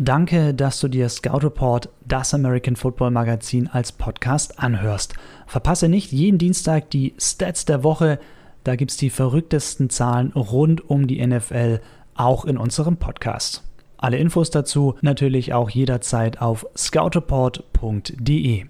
Danke, dass du dir Scout Report, das American Football Magazin, als Podcast anhörst. Verpasse nicht jeden Dienstag die Stats der Woche. Da gibt es die verrücktesten Zahlen rund um die NFL, auch in unserem Podcast. Alle Infos dazu natürlich auch jederzeit auf scoutreport.de.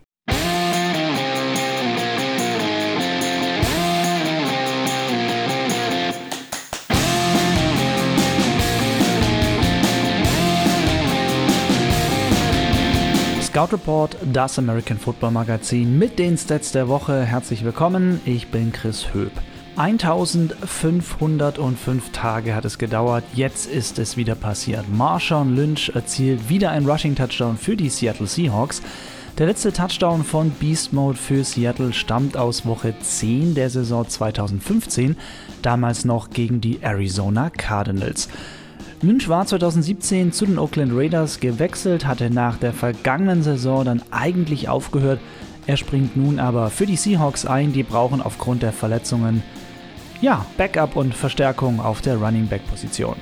Scout Report, das American Football Magazin mit den Stats der Woche. Herzlich willkommen, ich bin Chris Höp. 1505 Tage hat es gedauert, jetzt ist es wieder passiert. Marshawn Lynch erzielt wieder ein Rushing Touchdown für die Seattle Seahawks. Der letzte Touchdown von Beast Mode für Seattle stammt aus Woche 10 der Saison 2015, damals noch gegen die Arizona Cardinals. Lynch war 2017 zu den Oakland Raiders gewechselt, hatte nach der vergangenen Saison dann eigentlich aufgehört. Er springt nun aber für die Seahawks ein, die brauchen aufgrund der Verletzungen ja, Backup und Verstärkung auf der Running Back Position.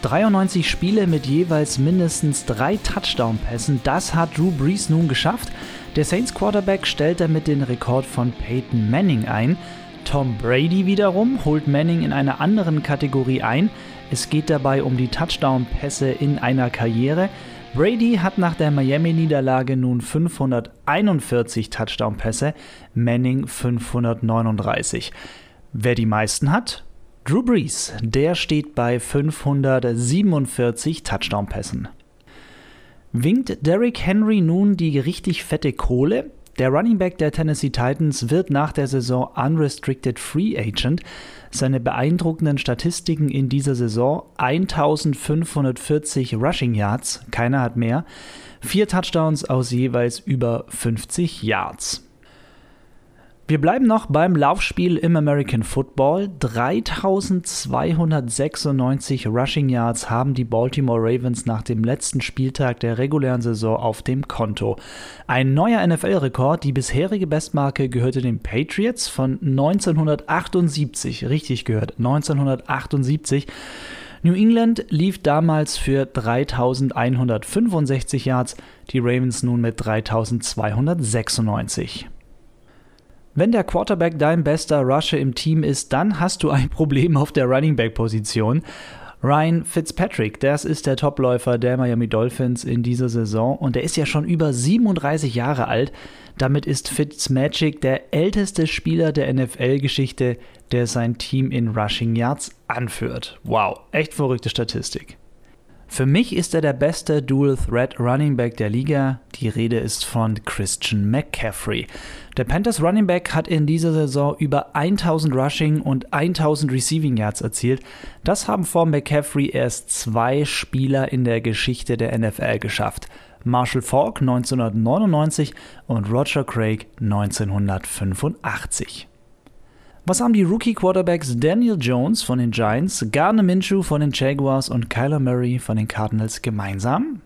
93 Spiele mit jeweils mindestens drei Touchdown-Pässen, das hat Drew Brees nun geschafft. Der Saints Quarterback stellt damit den Rekord von Peyton Manning ein. Tom Brady wiederum holt Manning in einer anderen Kategorie ein. Es geht dabei um die Touchdown-Pässe in einer Karriere. Brady hat nach der Miami-Niederlage nun 541 Touchdown-Pässe, Manning 539. Wer die meisten hat? Drew Brees, der steht bei 547 Touchdown-Pässen. Winkt Derrick Henry nun die richtig fette Kohle? Der Running Back der Tennessee Titans wird nach der Saison Unrestricted Free Agent. Seine beeindruckenden Statistiken in dieser Saison 1540 Rushing Yards, keiner hat mehr, vier Touchdowns aus jeweils über 50 Yards. Wir bleiben noch beim Laufspiel im American Football. 3296 Rushing Yards haben die Baltimore Ravens nach dem letzten Spieltag der regulären Saison auf dem Konto. Ein neuer NFL-Rekord. Die bisherige Bestmarke gehörte den Patriots von 1978. Richtig gehört, 1978. New England lief damals für 3165 Yards, die Ravens nun mit 3296. Wenn der Quarterback dein bester Rusher im Team ist, dann hast du ein Problem auf der Running Back Position. Ryan Fitzpatrick, das ist der Topläufer der Miami Dolphins in dieser Saison und er ist ja schon über 37 Jahre alt. Damit ist Fitzmagic der älteste Spieler der NFL-Geschichte, der sein Team in Rushing Yards anführt. Wow, echt verrückte Statistik. Für mich ist er der beste Dual Threat Running Back der Liga. Die Rede ist von Christian McCaffrey. Der Panthers Running Back hat in dieser Saison über 1000 Rushing und 1000 Receiving Yards erzielt. Das haben vor McCaffrey erst zwei Spieler in der Geschichte der NFL geschafft. Marshall Falk 1999 und Roger Craig 1985. Was haben die Rookie-Quarterbacks Daniel Jones von den Giants, Garner Minshew von den Jaguars und Kyler Murray von den Cardinals gemeinsam?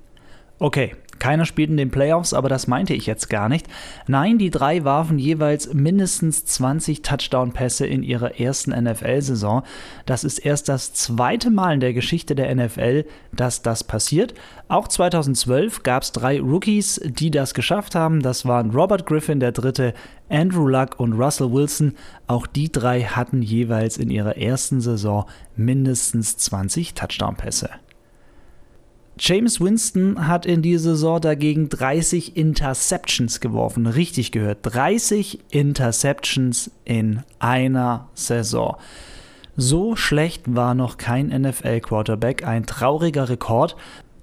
Okay, keiner spielt in den Playoffs, aber das meinte ich jetzt gar nicht. Nein, die drei warfen jeweils mindestens 20 Touchdown-Pässe in ihrer ersten NFL-Saison. Das ist erst das zweite Mal in der Geschichte der NFL, dass das passiert. Auch 2012 gab es drei Rookies, die das geschafft haben. Das waren Robert Griffin, der dritte, Andrew Luck und Russell Wilson. Auch die drei hatten jeweils in ihrer ersten Saison mindestens 20 Touchdown-Pässe. James Winston hat in dieser Saison dagegen 30 Interceptions geworfen. Richtig gehört. 30 Interceptions in einer Saison. So schlecht war noch kein NFL-Quarterback. Ein trauriger Rekord.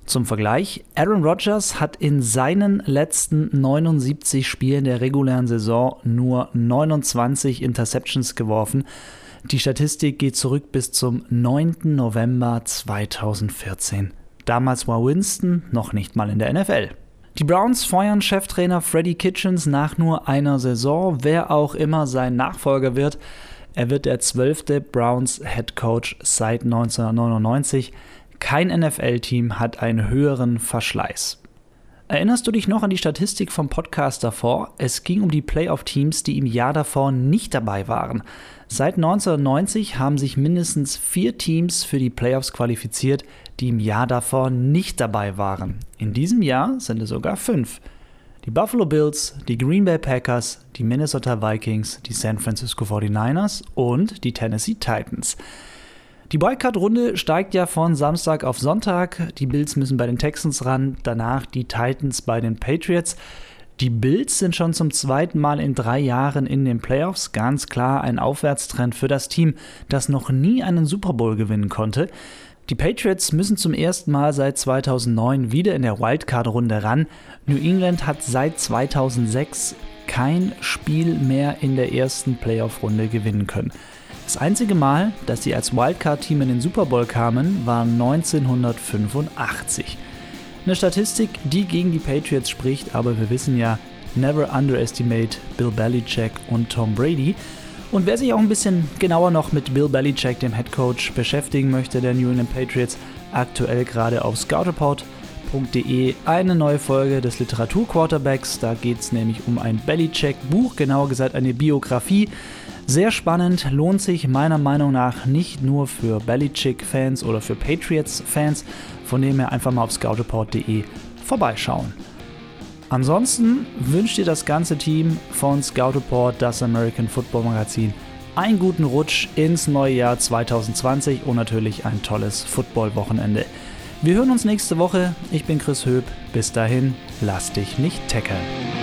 Zum Vergleich, Aaron Rodgers hat in seinen letzten 79 Spielen der regulären Saison nur 29 Interceptions geworfen. Die Statistik geht zurück bis zum 9. November 2014. Damals war Winston noch nicht mal in der NFL. Die Browns feuern Cheftrainer Freddie Kitchens nach nur einer Saison, wer auch immer sein Nachfolger wird. Er wird der zwölfte Browns Head Coach seit 1999. Kein NFL-Team hat einen höheren Verschleiß. Erinnerst du dich noch an die Statistik vom Podcast davor? Es ging um die Playoff-Teams, die im Jahr davor nicht dabei waren. Seit 1990 haben sich mindestens vier Teams für die Playoffs qualifiziert, die im Jahr davor nicht dabei waren. In diesem Jahr sind es sogar fünf. Die Buffalo Bills, die Green Bay Packers, die Minnesota Vikings, die San Francisco 49ers und die Tennessee Titans. Die Wildcard-Runde steigt ja von Samstag auf Sonntag. Die Bills müssen bei den Texans ran, danach die Titans bei den Patriots. Die Bills sind schon zum zweiten Mal in drei Jahren in den Playoffs. Ganz klar ein Aufwärtstrend für das Team, das noch nie einen Super Bowl gewinnen konnte. Die Patriots müssen zum ersten Mal seit 2009 wieder in der Wildcard-Runde ran. New England hat seit 2006 kein Spiel mehr in der ersten Playoff-Runde gewinnen können. Das einzige Mal, dass sie als Wildcard-Team in den Super Bowl kamen, war 1985. Eine Statistik, die gegen die Patriots spricht, aber wir wissen ja, never underestimate Bill Belichick und Tom Brady. Und wer sich auch ein bisschen genauer noch mit Bill Belichick, dem Head Coach, beschäftigen möchte, der New England Patriots, aktuell gerade auf scoutreport.de eine neue Folge des Literaturquarterbacks. Da geht es nämlich um ein Belichick-Buch, genauer gesagt eine Biografie. Sehr spannend, lohnt sich meiner Meinung nach nicht nur für Belichick-Fans oder für Patriots-Fans, von dem her einfach mal auf scoutreport.de vorbeischauen. Ansonsten wünscht dir das ganze Team von Scout Report, das American Football Magazin, einen guten Rutsch ins neue Jahr 2020 und natürlich ein tolles Football-Wochenende. Wir hören uns nächste Woche. Ich bin Chris Höp. Bis dahin, lass dich nicht tackeln.